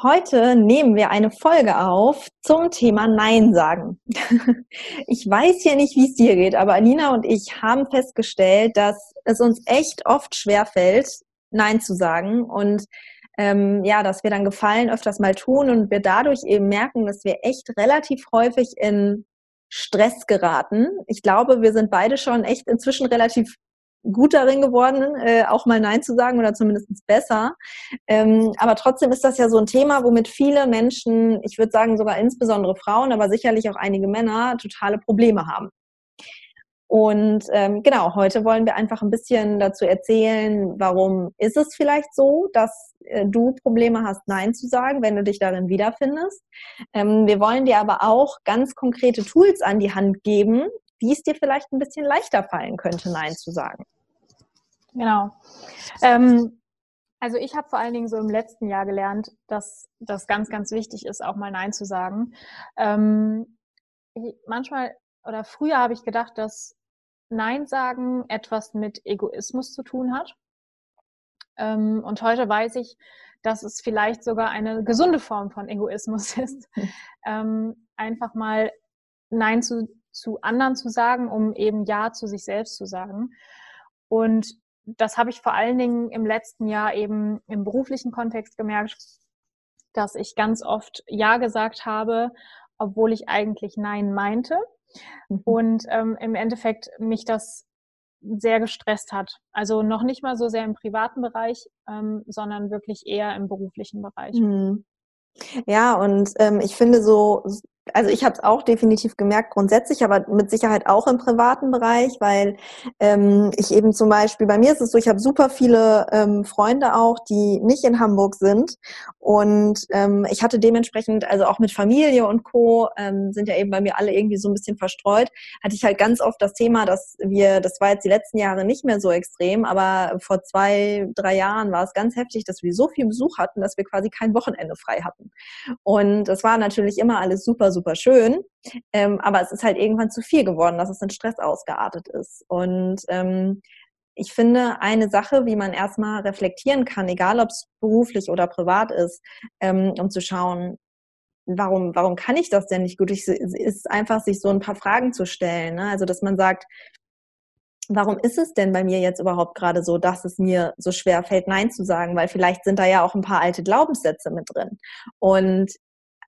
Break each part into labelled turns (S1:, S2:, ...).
S1: Heute nehmen wir eine Folge auf zum Thema Nein sagen. Ich weiß ja nicht, wie es dir geht, aber Alina und ich haben festgestellt, dass es uns echt oft schwer fällt, Nein zu sagen und ähm, ja, dass wir dann Gefallen öfters mal tun und wir dadurch eben merken, dass wir echt relativ häufig in Stress geraten. Ich glaube, wir sind beide schon echt inzwischen relativ gut darin geworden, äh, auch mal Nein zu sagen oder zumindest besser. Ähm, aber trotzdem ist das ja so ein Thema, womit viele Menschen, ich würde sagen sogar insbesondere Frauen, aber sicherlich auch einige Männer, totale Probleme haben. Und ähm, genau, heute wollen wir einfach ein bisschen dazu erzählen, warum ist es vielleicht so, dass äh, du Probleme hast, Nein zu sagen, wenn du dich darin wiederfindest. Ähm, wir wollen dir aber auch ganz konkrete Tools an die Hand geben, wie es dir vielleicht ein bisschen leichter fallen könnte, Nein zu sagen.
S2: Genau. Ähm, also ich habe vor allen Dingen so im letzten Jahr gelernt, dass das ganz, ganz wichtig ist, auch mal Nein zu sagen. Ähm, manchmal oder früher habe ich gedacht, dass Nein sagen etwas mit Egoismus zu tun hat. Ähm, und heute weiß ich, dass es vielleicht sogar eine gesunde Form von Egoismus ist. Mhm. einfach mal Nein zu zu anderen zu sagen, um eben Ja zu sich selbst zu sagen. Und das habe ich vor allen Dingen im letzten Jahr eben im beruflichen Kontext gemerkt, dass ich ganz oft Ja gesagt habe, obwohl ich eigentlich Nein meinte. Mhm. Und ähm, im Endeffekt mich das sehr gestresst hat. Also noch nicht mal so sehr im privaten Bereich, ähm, sondern wirklich eher im beruflichen Bereich. Mhm.
S1: Ja, und ähm, ich finde so, also ich habe es auch definitiv gemerkt, grundsätzlich, aber mit Sicherheit auch im privaten Bereich, weil ähm, ich eben zum Beispiel, bei mir ist es so, ich habe super viele ähm, Freunde auch, die nicht in Hamburg sind. Und ähm, ich hatte dementsprechend, also auch mit Familie und Co., ähm, sind ja eben bei mir alle irgendwie so ein bisschen verstreut, hatte ich halt ganz oft das Thema, dass wir, das war jetzt die letzten Jahre nicht mehr so extrem, aber vor zwei, drei Jahren war es ganz heftig, dass wir so viel Besuch hatten, dass wir quasi kein Wochenende frei hatten. Und das war natürlich immer alles super, super super schön. Ähm, aber es ist halt irgendwann zu viel geworden, dass es in Stress ausgeartet ist. Und ähm, ich finde, eine Sache, wie man erstmal reflektieren kann, egal ob es beruflich oder privat ist, ähm, um zu schauen, warum, warum kann ich das denn nicht gut? Ich, ist einfach, sich so ein paar Fragen zu stellen. Ne? Also, dass man sagt, warum ist es denn bei mir jetzt überhaupt gerade so, dass es mir so schwer fällt, Nein zu sagen? Weil vielleicht sind da ja auch ein paar alte Glaubenssätze mit drin. Und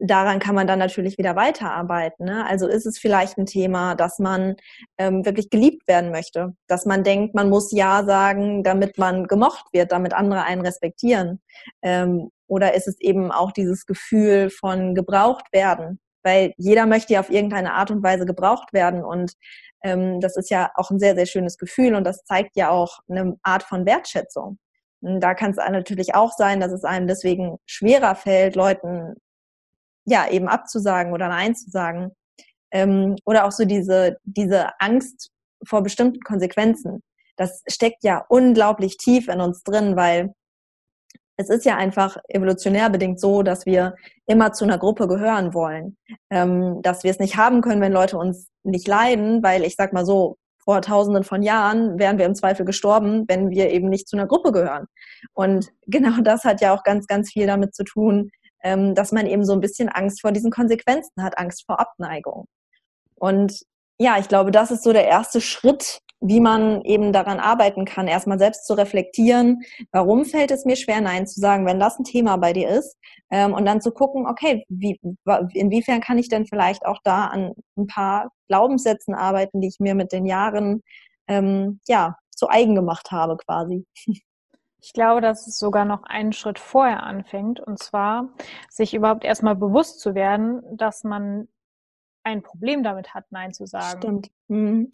S1: daran kann man dann natürlich wieder weiterarbeiten. Ne? Also ist es vielleicht ein Thema, dass man ähm, wirklich geliebt werden möchte, dass man denkt, man muss Ja sagen, damit man gemocht wird, damit andere einen respektieren. Ähm, oder ist es eben auch dieses Gefühl von gebraucht werden? Weil jeder möchte ja auf irgendeine Art und Weise gebraucht werden und ähm, das ist ja auch ein sehr, sehr schönes Gefühl und das zeigt ja auch eine Art von Wertschätzung. Und da kann es natürlich auch sein, dass es einem deswegen schwerer fällt, Leuten ja, eben abzusagen oder Nein zu sagen. Ähm, oder auch so diese, diese Angst vor bestimmten Konsequenzen. Das steckt ja unglaublich tief in uns drin, weil es ist ja einfach evolutionär bedingt so, dass wir immer zu einer Gruppe gehören wollen. Ähm, dass wir es nicht haben können, wenn Leute uns nicht leiden, weil ich sag mal so, vor tausenden von Jahren wären wir im Zweifel gestorben, wenn wir eben nicht zu einer Gruppe gehören. Und genau das hat ja auch ganz, ganz viel damit zu tun, ähm, dass man eben so ein bisschen Angst vor diesen Konsequenzen hat, Angst vor Abneigung. Und ja, ich glaube, das ist so der erste Schritt, wie man eben daran arbeiten kann, erstmal selbst zu reflektieren, warum fällt es mir schwer, Nein zu sagen, wenn das ein Thema bei dir ist, ähm, und dann zu gucken, okay, wie, inwiefern kann ich denn vielleicht auch da an ein paar Glaubenssätzen arbeiten, die ich mir mit den Jahren ähm, ja zu eigen gemacht habe quasi.
S2: Ich glaube, dass es sogar noch einen Schritt vorher anfängt, und zwar sich überhaupt erstmal bewusst zu werden, dass man ein Problem damit hat, Nein zu sagen.
S1: Stimmt. Mhm.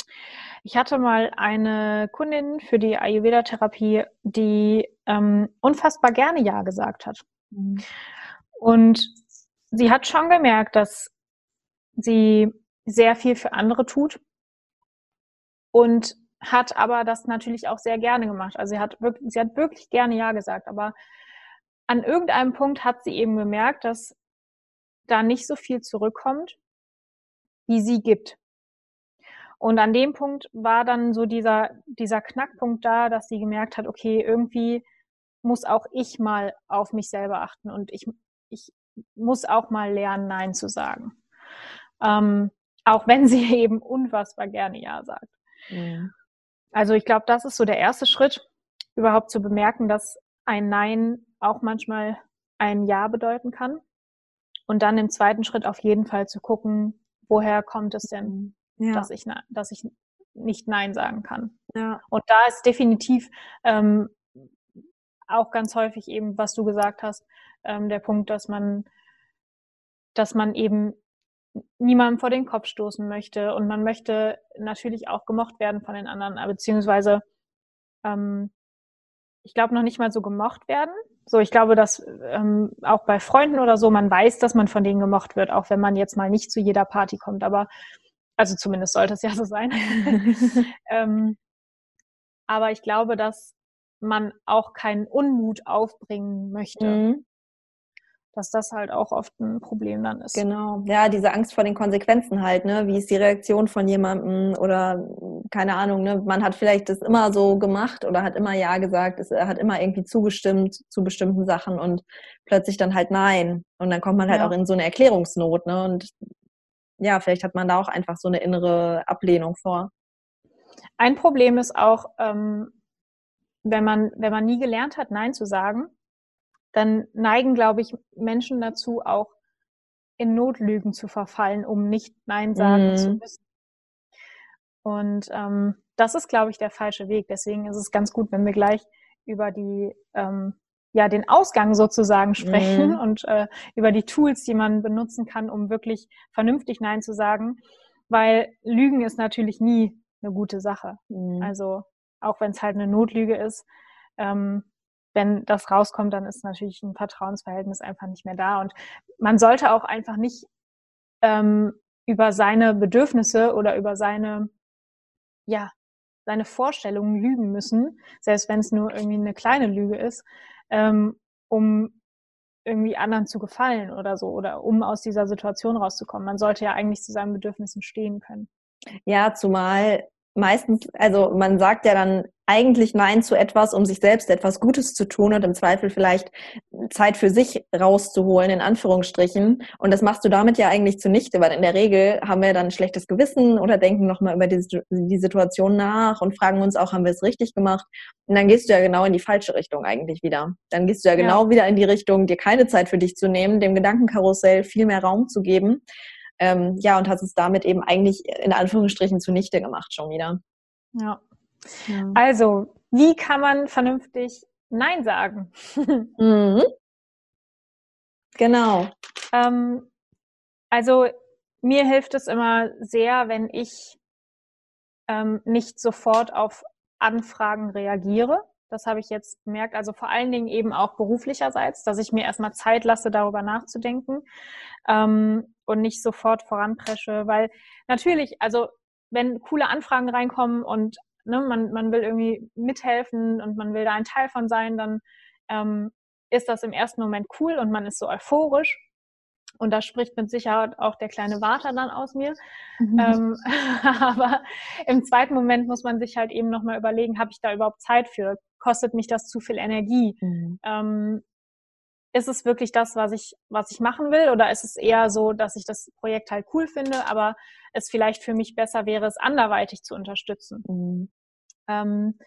S2: Ich hatte mal eine Kundin für die Ayurveda-Therapie, die ähm, unfassbar gerne Ja gesagt hat. Mhm. Und sie hat schon gemerkt, dass sie sehr viel für andere tut und hat aber das natürlich auch sehr gerne gemacht. Also sie hat wirklich, sie hat wirklich gerne Ja gesagt, aber an irgendeinem Punkt hat sie eben gemerkt, dass da nicht so viel zurückkommt, wie sie gibt. Und an dem Punkt war dann so dieser, dieser Knackpunkt da, dass sie gemerkt hat, okay, irgendwie muss auch ich mal auf mich selber achten und ich, ich muss auch mal lernen, Nein zu sagen. Ähm, auch wenn sie eben unfassbar gerne Ja sagt. Mhm. Also ich glaube, das ist so der erste Schritt, überhaupt zu bemerken, dass ein Nein auch manchmal ein Ja bedeuten kann. Und dann im zweiten Schritt auf jeden Fall zu gucken, woher kommt es denn, ja. dass, ich, dass ich nicht Nein sagen kann. Ja. Und da ist definitiv ähm, auch ganz häufig eben, was du gesagt hast, ähm, der Punkt, dass man, dass man eben niemandem vor den Kopf stoßen möchte und man möchte natürlich auch gemocht werden von den anderen, beziehungsweise ähm, ich glaube noch nicht mal so gemocht werden. So, ich glaube, dass ähm, auch bei Freunden oder so, man weiß, dass man von denen gemocht wird, auch wenn man jetzt mal nicht zu jeder Party kommt, aber also zumindest sollte es ja so sein. ähm, aber ich glaube, dass man auch keinen Unmut aufbringen möchte. Mhm. Dass das halt auch oft ein Problem dann ist.
S1: Genau. Ja, diese Angst vor den Konsequenzen halt, ne? Wie ist die Reaktion von jemandem oder keine Ahnung, ne? Man hat vielleicht das immer so gemacht oder hat immer Ja gesagt, es hat immer irgendwie zugestimmt zu bestimmten Sachen und plötzlich dann halt Nein. Und dann kommt man halt ja. auch in so eine Erklärungsnot, ne? Und ja, vielleicht hat man da auch einfach so eine innere Ablehnung vor.
S2: Ein Problem ist auch, ähm, wenn man, wenn man nie gelernt hat, Nein zu sagen, dann neigen, glaube ich, Menschen dazu, auch in Notlügen zu verfallen, um nicht Nein sagen mhm. zu müssen. Und ähm, das ist, glaube ich, der falsche Weg. Deswegen ist es ganz gut, wenn wir gleich über die ähm, ja den Ausgang sozusagen sprechen mhm. und äh, über die Tools, die man benutzen kann, um wirklich vernünftig Nein zu sagen, weil Lügen ist natürlich nie eine gute Sache. Mhm. Also auch wenn es halt eine Notlüge ist, ähm, wenn das rauskommt, dann ist natürlich ein Vertrauensverhältnis einfach nicht mehr da. Und man sollte auch einfach nicht ähm, über seine Bedürfnisse oder über seine, ja, seine Vorstellungen lügen müssen, selbst wenn es nur irgendwie eine kleine Lüge ist, ähm, um irgendwie anderen zu gefallen oder so oder um aus dieser Situation rauszukommen. Man sollte ja eigentlich zu seinen Bedürfnissen stehen können.
S1: Ja, zumal meistens, also man sagt ja dann eigentlich Nein zu etwas, um sich selbst etwas Gutes zu tun und im Zweifel vielleicht Zeit für sich rauszuholen, in Anführungsstrichen. Und das machst du damit ja eigentlich zunichte, weil in der Regel haben wir dann ein schlechtes Gewissen oder denken nochmal über die, die Situation nach und fragen uns auch, haben wir es richtig gemacht? Und dann gehst du ja genau in die falsche Richtung eigentlich wieder. Dann gehst du ja genau ja. wieder in die Richtung, dir keine Zeit für dich zu nehmen, dem Gedankenkarussell viel mehr Raum zu geben. Ähm, ja, und hast es damit eben eigentlich in Anführungsstrichen zunichte gemacht schon wieder.
S2: Ja. ja. Also, wie kann man vernünftig Nein sagen? mhm.
S1: Genau.
S2: Ähm, also, mir hilft es immer sehr, wenn ich ähm, nicht sofort auf Anfragen reagiere. Das habe ich jetzt bemerkt. Also vor allen Dingen eben auch beruflicherseits, dass ich mir erstmal Zeit lasse, darüber nachzudenken ähm, und nicht sofort voranpresche. Weil natürlich, also wenn coole Anfragen reinkommen und ne, man, man will irgendwie mithelfen und man will da ein Teil von sein, dann ähm, ist das im ersten Moment cool und man ist so euphorisch. Und da spricht mit Sicherheit auch der kleine Water dann aus mir. Mhm. Ähm, aber im zweiten Moment muss man sich halt eben nochmal überlegen, habe ich da überhaupt Zeit für? Kostet mich das zu viel Energie? Mhm. Ähm, ist es wirklich das, was ich, was ich machen will? Oder ist es eher so, dass ich das Projekt halt cool finde, aber es vielleicht für mich besser wäre, es anderweitig zu unterstützen? Mhm. Ähm,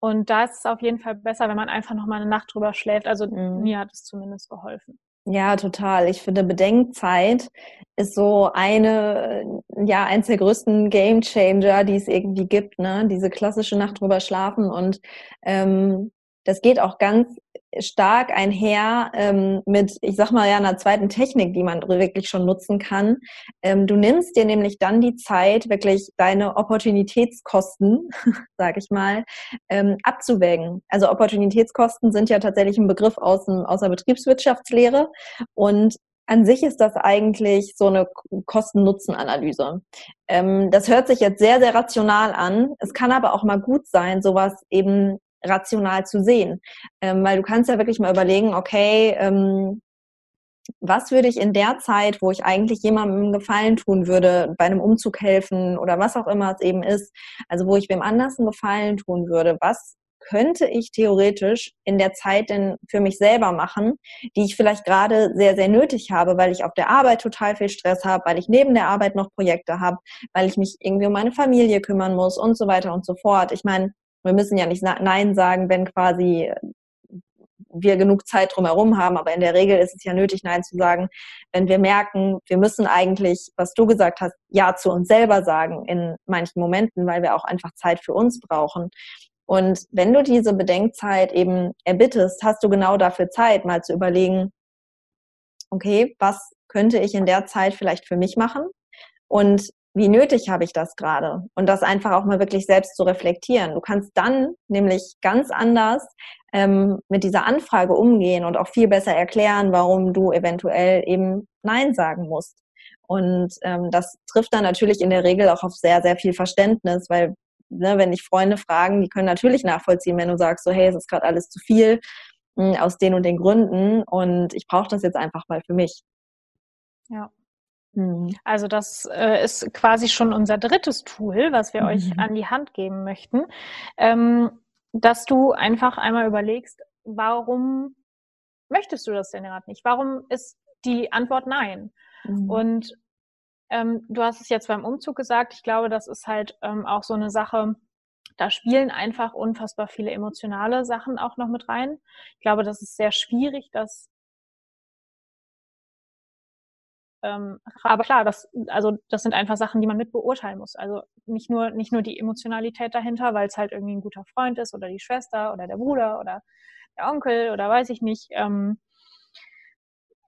S2: und da ist es auf jeden Fall besser, wenn man einfach noch mal eine Nacht drüber schläft. Also mhm. mir hat es zumindest geholfen.
S1: Ja, total. Ich finde, Bedenkzeit ist so eine, ja, eins der größten Game Changer, die es irgendwie gibt, ne? Diese klassische Nacht drüber schlafen und ähm, das geht auch ganz stark einher ähm, mit, ich sag mal ja, einer zweiten Technik, die man wirklich schon nutzen kann. Ähm, du nimmst dir nämlich dann die Zeit, wirklich deine Opportunitätskosten, sag ich mal, ähm, abzuwägen. Also Opportunitätskosten sind ja tatsächlich ein Begriff aus, dem, aus der Betriebswirtschaftslehre und an sich ist das eigentlich so eine Kosten-Nutzen-Analyse. Ähm, das hört sich jetzt sehr, sehr rational an. Es kann aber auch mal gut sein, sowas eben rational zu sehen. Ähm, weil du kannst ja wirklich mal überlegen, okay, ähm, was würde ich in der Zeit, wo ich eigentlich jemandem Gefallen tun würde, bei einem Umzug helfen oder was auch immer es eben ist, also wo ich wem anders einen Gefallen tun würde, was könnte ich theoretisch in der Zeit denn für mich selber machen, die ich vielleicht gerade sehr, sehr nötig habe, weil ich auf der Arbeit total viel Stress habe, weil ich neben der Arbeit noch Projekte habe, weil ich mich irgendwie um meine Familie kümmern muss und so weiter und so fort. Ich meine, wir müssen ja nicht Nein sagen, wenn quasi wir genug Zeit drumherum haben. Aber in der Regel ist es ja nötig, Nein zu sagen, wenn wir merken, wir müssen eigentlich, was du gesagt hast, Ja zu uns selber sagen in manchen Momenten, weil wir auch einfach Zeit für uns brauchen. Und wenn du diese Bedenkzeit eben erbittest, hast du genau dafür Zeit, mal zu überlegen, okay, was könnte ich in der Zeit vielleicht für mich machen? Und wie nötig habe ich das gerade? Und das einfach auch mal wirklich selbst zu reflektieren. Du kannst dann nämlich ganz anders ähm, mit dieser Anfrage umgehen und auch viel besser erklären, warum du eventuell eben Nein sagen musst. Und ähm, das trifft dann natürlich in der Regel auch auf sehr, sehr viel Verständnis, weil ne, wenn dich Freunde fragen, die können natürlich nachvollziehen, wenn du sagst, so hey, es ist gerade alles zu viel hm, aus den und den Gründen und ich brauche das jetzt einfach mal für mich.
S2: Ja. Mhm. Also das äh, ist quasi schon unser drittes Tool, was wir mhm. euch an die Hand geben möchten, ähm, dass du einfach einmal überlegst, warum möchtest du das denn gerade nicht? Warum ist die Antwort nein? Mhm. Und ähm, du hast es jetzt beim Umzug gesagt. Ich glaube, das ist halt ähm, auch so eine Sache, da spielen einfach unfassbar viele emotionale Sachen auch noch mit rein. Ich glaube, das ist sehr schwierig, das ähm, aber klar, das, also das sind einfach Sachen, die man mit beurteilen muss. Also nicht nur, nicht nur die Emotionalität dahinter, weil es halt irgendwie ein guter Freund ist oder die Schwester oder der Bruder oder der Onkel oder weiß ich nicht, ähm,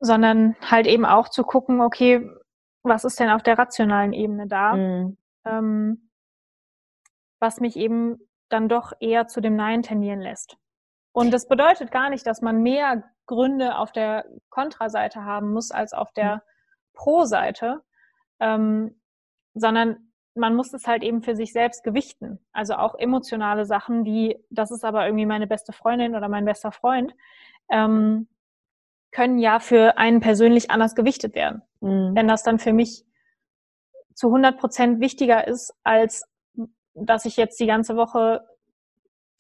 S2: sondern halt eben auch zu gucken, okay, was ist denn auf der rationalen Ebene da, mhm. ähm, was mich eben dann doch eher zu dem Nein tendieren lässt. Und das bedeutet gar nicht, dass man mehr Gründe auf der Kontraseite haben muss als auf der mhm. Pro-Seite, ähm, sondern man muss es halt eben für sich selbst gewichten. Also auch emotionale Sachen wie, das ist aber irgendwie meine beste Freundin oder mein bester Freund, ähm, können ja für einen persönlich anders gewichtet werden. Mhm. Wenn das dann für mich zu 100 Prozent wichtiger ist, als dass ich jetzt die ganze Woche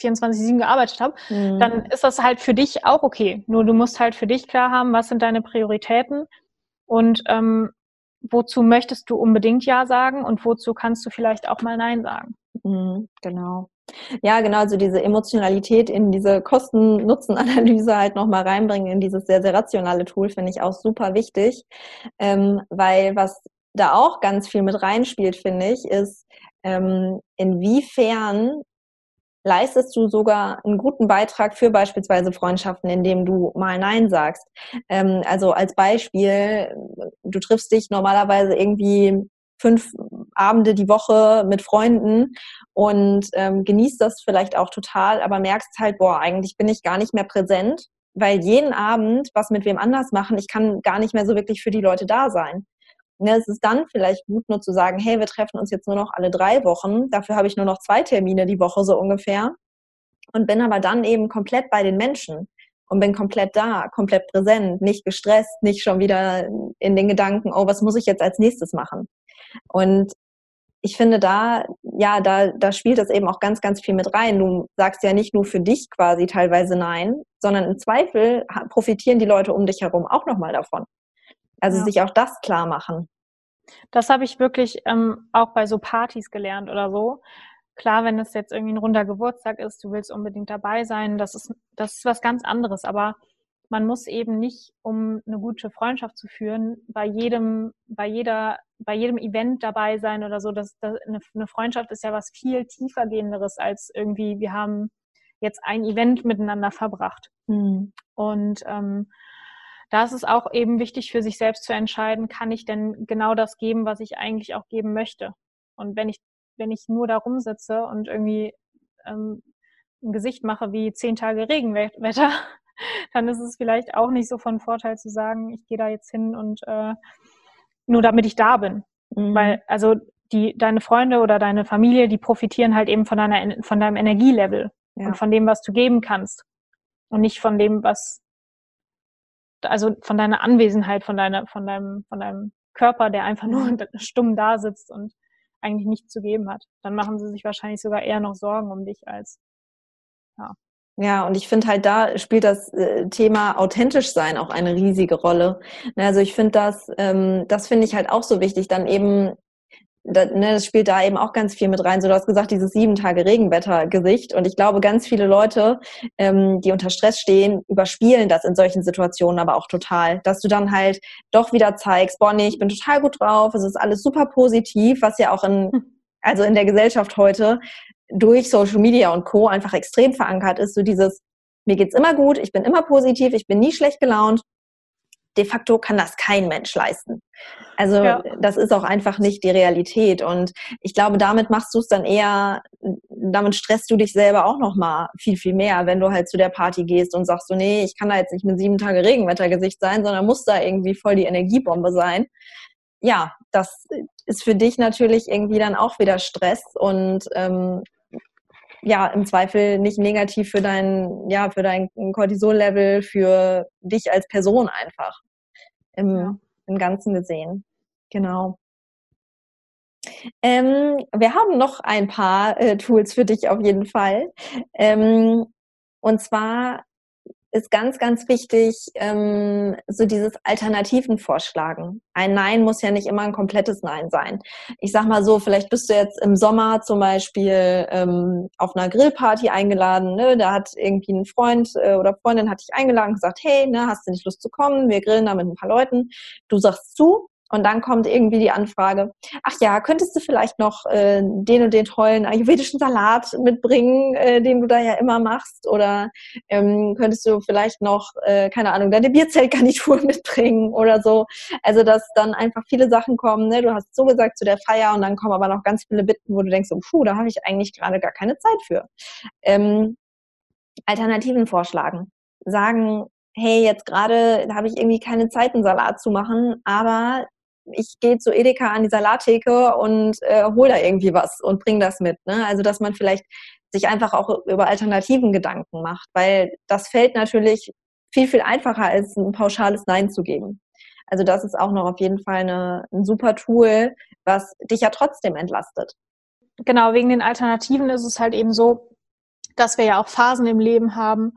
S2: 24-7 gearbeitet habe, mhm. dann ist das halt für dich auch okay. Nur du musst halt für dich klar haben, was sind deine Prioritäten und ähm, wozu möchtest du unbedingt Ja sagen und wozu kannst du vielleicht auch mal Nein sagen.
S1: Mhm, genau. Ja, genau, also diese Emotionalität in diese Kosten-Nutzen-Analyse halt nochmal reinbringen, in dieses sehr, sehr rationale Tool, finde ich auch super wichtig. Ähm, weil was da auch ganz viel mit reinspielt, finde ich, ist, ähm, inwiefern leistest du sogar einen guten Beitrag für beispielsweise Freundschaften, indem du mal Nein sagst. Ähm, also als Beispiel, du triffst dich normalerweise irgendwie fünf Abende die Woche mit Freunden und ähm, genießt das vielleicht auch total, aber merkst halt, boah, eigentlich bin ich gar nicht mehr präsent, weil jeden Abend was mit wem anders machen, ich kann gar nicht mehr so wirklich für die Leute da sein. Ne, es ist dann vielleicht gut, nur zu sagen, hey, wir treffen uns jetzt nur noch alle drei Wochen, dafür habe ich nur noch zwei Termine die Woche so ungefähr und bin aber dann eben komplett bei den Menschen und bin komplett da, komplett präsent, nicht gestresst, nicht schon wieder in den Gedanken, oh, was muss ich jetzt als nächstes machen? Und ich finde da, ja, da, da spielt das eben auch ganz, ganz viel mit rein. Du sagst ja nicht nur für dich quasi teilweise nein, sondern im Zweifel profitieren die Leute um dich herum auch nochmal davon. Also ja. sich auch das klar machen.
S2: Das habe ich wirklich ähm, auch bei so Partys gelernt oder so. Klar, wenn es jetzt irgendwie ein runder Geburtstag ist, du willst unbedingt dabei sein, das ist, das ist was ganz anderes. Aber man muss eben nicht, um eine gute Freundschaft zu führen, bei jedem, bei jeder, bei jedem Event dabei sein oder so. Das, das, eine, eine Freundschaft ist ja was viel tiefergehenderes als irgendwie, wir haben jetzt ein Event miteinander verbracht. Mhm. Und ähm, da ist es auch eben wichtig für sich selbst zu entscheiden, kann ich denn genau das geben, was ich eigentlich auch geben möchte. Und wenn ich, wenn ich nur da rumsitze und irgendwie ähm, ein Gesicht mache wie zehn Tage Regenwetter, dann ist es vielleicht auch nicht so von Vorteil zu sagen, ich gehe da jetzt hin und äh, nur damit ich da bin. Mhm. Weil, also die, deine Freunde oder deine Familie, die profitieren halt eben von deiner, von deinem Energielevel ja. und von dem, was du geben kannst. Und nicht von dem, was, also von deiner Anwesenheit, von deiner, von deinem, von deinem Körper, der einfach nur mhm. stumm da sitzt und eigentlich nichts zu geben hat. Dann machen sie sich wahrscheinlich sogar eher noch Sorgen um dich als,
S1: ja. Ja, und ich finde halt, da spielt das äh, Thema authentisch sein auch eine riesige Rolle. Ne, also ich finde das, ähm, das finde ich halt auch so wichtig, dann eben das, ne, das spielt da eben auch ganz viel mit rein. So, du hast gesagt, dieses sieben Tage Regenwetter-Gesicht. Und ich glaube, ganz viele Leute, ähm, die unter Stress stehen, überspielen das in solchen Situationen aber auch total. Dass du dann halt doch wieder zeigst, Bonnie, ich bin total gut drauf, es ist alles super positiv, was ja auch in, hm. also in der Gesellschaft heute durch Social Media und Co. einfach extrem verankert ist. So dieses, mir geht's immer gut, ich bin immer positiv, ich bin nie schlecht gelaunt de facto kann das kein Mensch leisten. Also ja. das ist auch einfach nicht die Realität. Und ich glaube, damit machst du es dann eher, damit stresst du dich selber auch noch mal viel, viel mehr, wenn du halt zu der Party gehst und sagst so, nee, ich kann da jetzt nicht mit sieben Tage Regenwettergesicht sein, sondern muss da irgendwie voll die Energiebombe sein. Ja, das ist für dich natürlich irgendwie dann auch wieder Stress und ähm, ja, im Zweifel nicht negativ für dein, ja, für dein Cortisol-Level, für dich als Person einfach im, ja. im Ganzen gesehen. Genau. Ähm, wir haben noch ein paar äh, Tools für dich auf jeden Fall. Ähm, und zwar ist ganz, ganz wichtig, ähm, so dieses Alternativen vorschlagen. Ein Nein muss ja nicht immer ein komplettes Nein sein. Ich sag mal so, vielleicht bist du jetzt im Sommer zum Beispiel ähm, auf einer Grillparty eingeladen, ne? da hat irgendwie ein Freund äh, oder Freundin hat dich eingeladen und gesagt, hey, ne, hast du nicht Lust zu kommen? Wir grillen da mit ein paar Leuten. Du sagst zu, und dann kommt irgendwie die Anfrage, ach ja, könntest du vielleicht noch äh, den und den tollen ayurvedischen Salat mitbringen, äh, den du da ja immer machst? Oder ähm, könntest du vielleicht noch, äh, keine Ahnung, deine Bierzeltgarnitur mitbringen oder so? Also, dass dann einfach viele Sachen kommen, ne? du hast so gesagt zu der Feier und dann kommen aber noch ganz viele Bitten, wo du denkst, oh, puh, da habe ich eigentlich gerade gar keine Zeit für. Ähm, Alternativen vorschlagen. Sagen, hey, jetzt gerade habe ich irgendwie keine Zeit, einen Salat zu machen, aber ich gehe zu Edeka an die Salattheke und äh, hole da irgendwie was und bringe das mit. Ne? Also dass man vielleicht sich einfach auch über Alternativen Gedanken macht, weil das fällt natürlich viel, viel einfacher, als ein pauschales Nein zu geben. Also das ist auch noch auf jeden Fall eine, ein super Tool, was dich ja trotzdem entlastet.
S2: Genau, wegen den Alternativen ist es halt eben so, dass wir ja auch Phasen im Leben haben,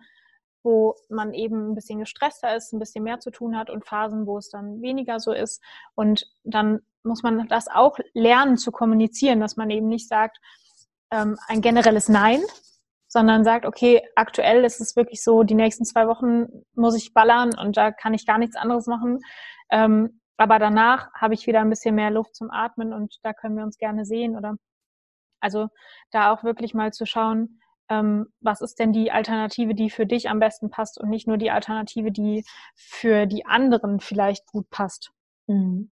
S2: wo man eben ein bisschen gestresster ist, ein bisschen mehr zu tun hat und Phasen, wo es dann weniger so ist. Und dann muss man das auch lernen zu kommunizieren, dass man eben nicht sagt, ähm, ein generelles Nein, sondern sagt, okay, aktuell ist es wirklich so, die nächsten zwei Wochen muss ich ballern und da kann ich gar nichts anderes machen. Ähm, aber danach habe ich wieder ein bisschen mehr Luft zum Atmen und da können wir uns gerne sehen oder also da auch wirklich mal zu schauen, ähm, was ist denn die Alternative, die für dich am besten passt und nicht nur die Alternative, die für die anderen vielleicht gut passt.
S1: Mhm.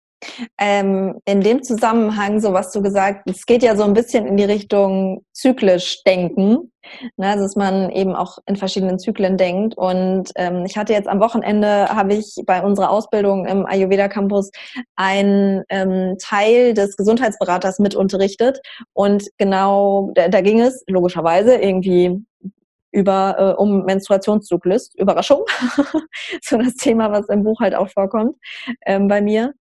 S1: Ähm, in dem Zusammenhang, so was du gesagt, es geht ja so ein bisschen in die Richtung zyklisch denken, ne, also dass man eben auch in verschiedenen Zyklen denkt. Und ähm, ich hatte jetzt am Wochenende, habe ich bei unserer Ausbildung im Ayurveda Campus einen ähm, Teil des Gesundheitsberaters mit unterrichtet. Und genau, da, da ging es logischerweise irgendwie über äh, um Menstruationszyklus. Überraschung. so das Thema, was im Buch halt auch vorkommt ähm, bei mir.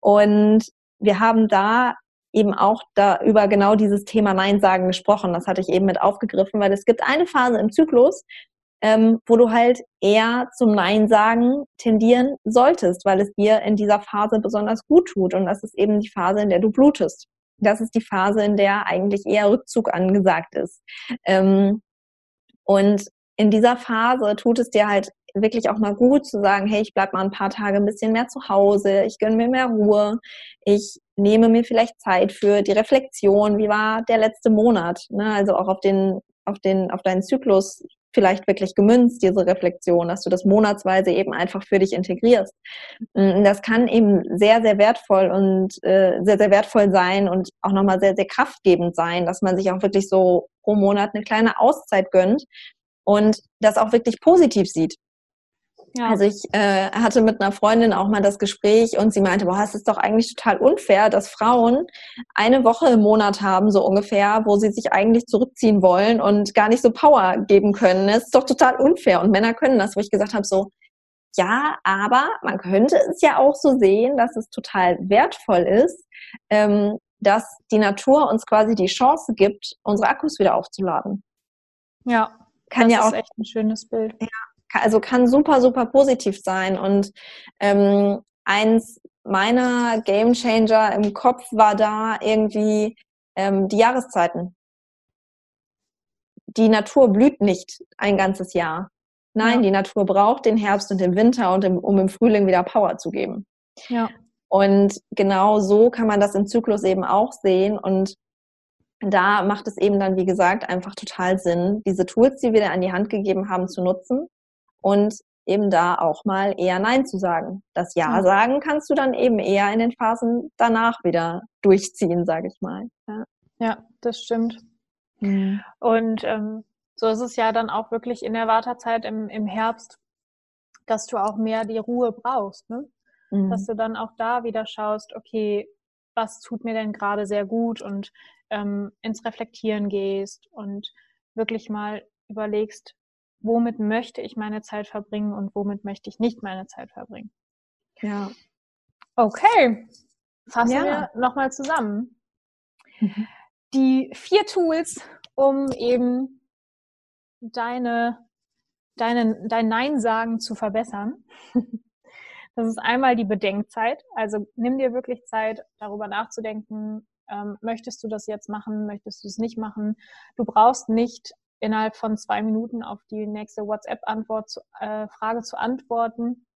S1: Und wir haben da eben auch da über genau dieses Thema Nein sagen gesprochen. Das hatte ich eben mit aufgegriffen, weil es gibt eine Phase im Zyklus, ähm, wo du halt eher zum Nein sagen tendieren solltest, weil es dir in dieser Phase besonders gut tut. Und das ist eben die Phase, in der du blutest. Das ist die Phase, in der eigentlich eher Rückzug angesagt ist. Ähm, und in dieser Phase tut es dir halt wirklich auch mal gut zu sagen, hey, ich bleib mal ein paar Tage ein bisschen mehr zu Hause, ich gönne mir mehr Ruhe, ich nehme mir vielleicht Zeit für die Reflexion, wie war der letzte Monat, ne? also auch auf den, auf den, auf deinen Zyklus vielleicht wirklich gemünzt, diese Reflexion, dass du das monatsweise eben einfach für dich integrierst. Mm, das kann eben sehr, sehr wertvoll und äh, sehr, sehr wertvoll sein und auch nochmal sehr, sehr kraftgebend sein, dass man sich auch wirklich so pro Monat eine kleine Auszeit gönnt und das auch wirklich positiv sieht. Ja. Also ich äh, hatte mit einer Freundin auch mal das Gespräch und sie meinte, boah, es ist doch eigentlich total unfair, dass Frauen eine Woche im Monat haben, so ungefähr, wo sie sich eigentlich zurückziehen wollen und gar nicht so Power geben können. Es ist doch total unfair und Männer können das, wo ich gesagt habe, so, ja, aber man könnte es ja auch so sehen, dass es total wertvoll ist, ähm, dass die Natur uns quasi die Chance gibt, unsere Akkus wieder aufzuladen.
S2: Ja, kann das ja auch, ist echt ein schönes Bild.
S1: Ja, also kann super, super positiv sein. Und ähm, eins meiner Game Changer im Kopf war da irgendwie ähm, die Jahreszeiten. Die Natur blüht nicht ein ganzes Jahr. Nein, ja. die Natur braucht den Herbst und den Winter, und im, um im Frühling wieder Power zu geben.
S2: Ja.
S1: Und genau so kann man das im Zyklus eben auch sehen. Und da macht es eben dann, wie gesagt, einfach total Sinn, diese Tools, die wir da an die Hand gegeben haben, zu nutzen und eben da auch mal eher Nein zu sagen. Das Ja sagen kannst du dann eben eher in den Phasen danach wieder durchziehen, sage ich mal.
S2: Ja, ja das stimmt. Mhm. Und ähm, so ist es ja dann auch wirklich in der Wartezeit im, im Herbst, dass du auch mehr die Ruhe brauchst. Ne? Mhm. Dass du dann auch da wieder schaust, okay, was tut mir denn gerade sehr gut und ähm, ins Reflektieren gehst und wirklich mal überlegst, womit möchte ich meine Zeit verbringen und womit möchte ich nicht meine Zeit verbringen.
S1: Ja.
S2: Okay, fassen ja. wir nochmal zusammen. Mhm. Die vier Tools, um eben deine, deine, dein Nein-Sagen zu verbessern. Das ist einmal die Bedenkzeit. Also nimm dir wirklich Zeit, darüber nachzudenken. Ähm, möchtest du das jetzt machen? Möchtest du es nicht machen? Du brauchst nicht innerhalb von zwei Minuten auf die nächste WhatsApp-Antwort zu, äh, Frage zu antworten,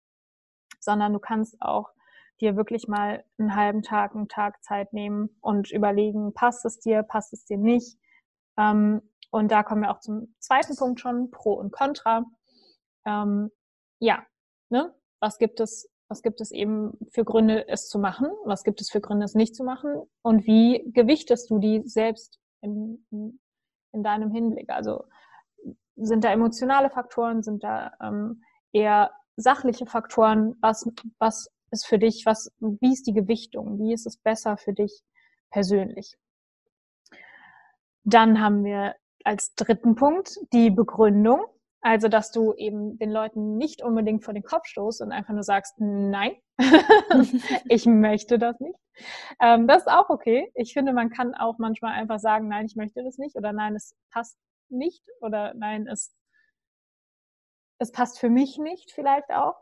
S2: sondern du kannst auch dir wirklich mal einen halben Tag, einen Tag Zeit nehmen und überlegen, passt es dir, passt es dir nicht. Ähm, und da kommen wir auch zum zweiten Punkt schon, Pro und Contra. Ähm, ja, ne? was gibt es, was gibt es eben für Gründe, es zu machen? Was gibt es für Gründe, es nicht zu machen? Und wie gewichtest du die selbst in in deinem Hinblick? Also sind da emotionale Faktoren, sind da ähm, eher sachliche Faktoren? Was, was ist für dich, was, wie ist die Gewichtung? Wie ist es besser für dich persönlich? Dann haben wir als dritten Punkt die Begründung. Also, dass du eben den Leuten nicht unbedingt vor den Kopf stoßt und einfach nur sagst, nein, ich möchte das nicht. Ähm, das ist auch okay. Ich finde, man kann auch manchmal einfach sagen, nein, ich möchte das nicht oder nein, es passt nicht oder nein, es, es passt für mich nicht vielleicht auch.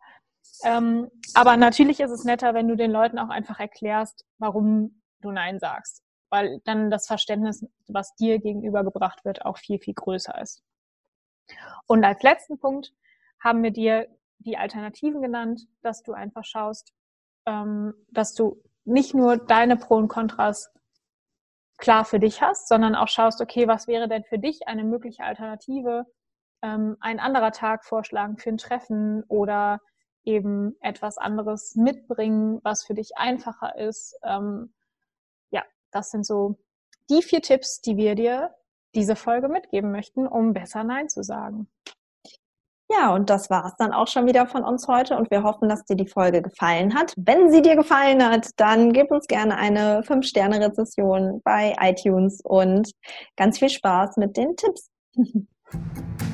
S2: Ähm, aber natürlich ist es netter, wenn du den Leuten auch einfach erklärst, warum du Nein sagst, weil dann das Verständnis, was dir gegenübergebracht wird, auch viel, viel größer ist. Und als letzten Punkt haben wir dir die Alternativen genannt, dass du einfach schaust, ähm, dass du nicht nur deine Pro und Kontras klar für dich hast, sondern auch schaust, okay, was wäre denn für dich eine mögliche Alternative, ähm, ein anderer Tag vorschlagen für ein Treffen oder eben etwas anderes mitbringen, was für dich einfacher ist. Ähm, ja, das sind so die vier Tipps, die wir dir diese Folge mitgeben möchten, um besser Nein zu sagen.
S1: Ja, und das war es dann auch schon wieder von uns heute und wir hoffen, dass dir die Folge gefallen hat. Wenn sie dir gefallen hat, dann gib uns gerne eine 5-Sterne-Rezession bei iTunes und ganz viel Spaß mit den Tipps.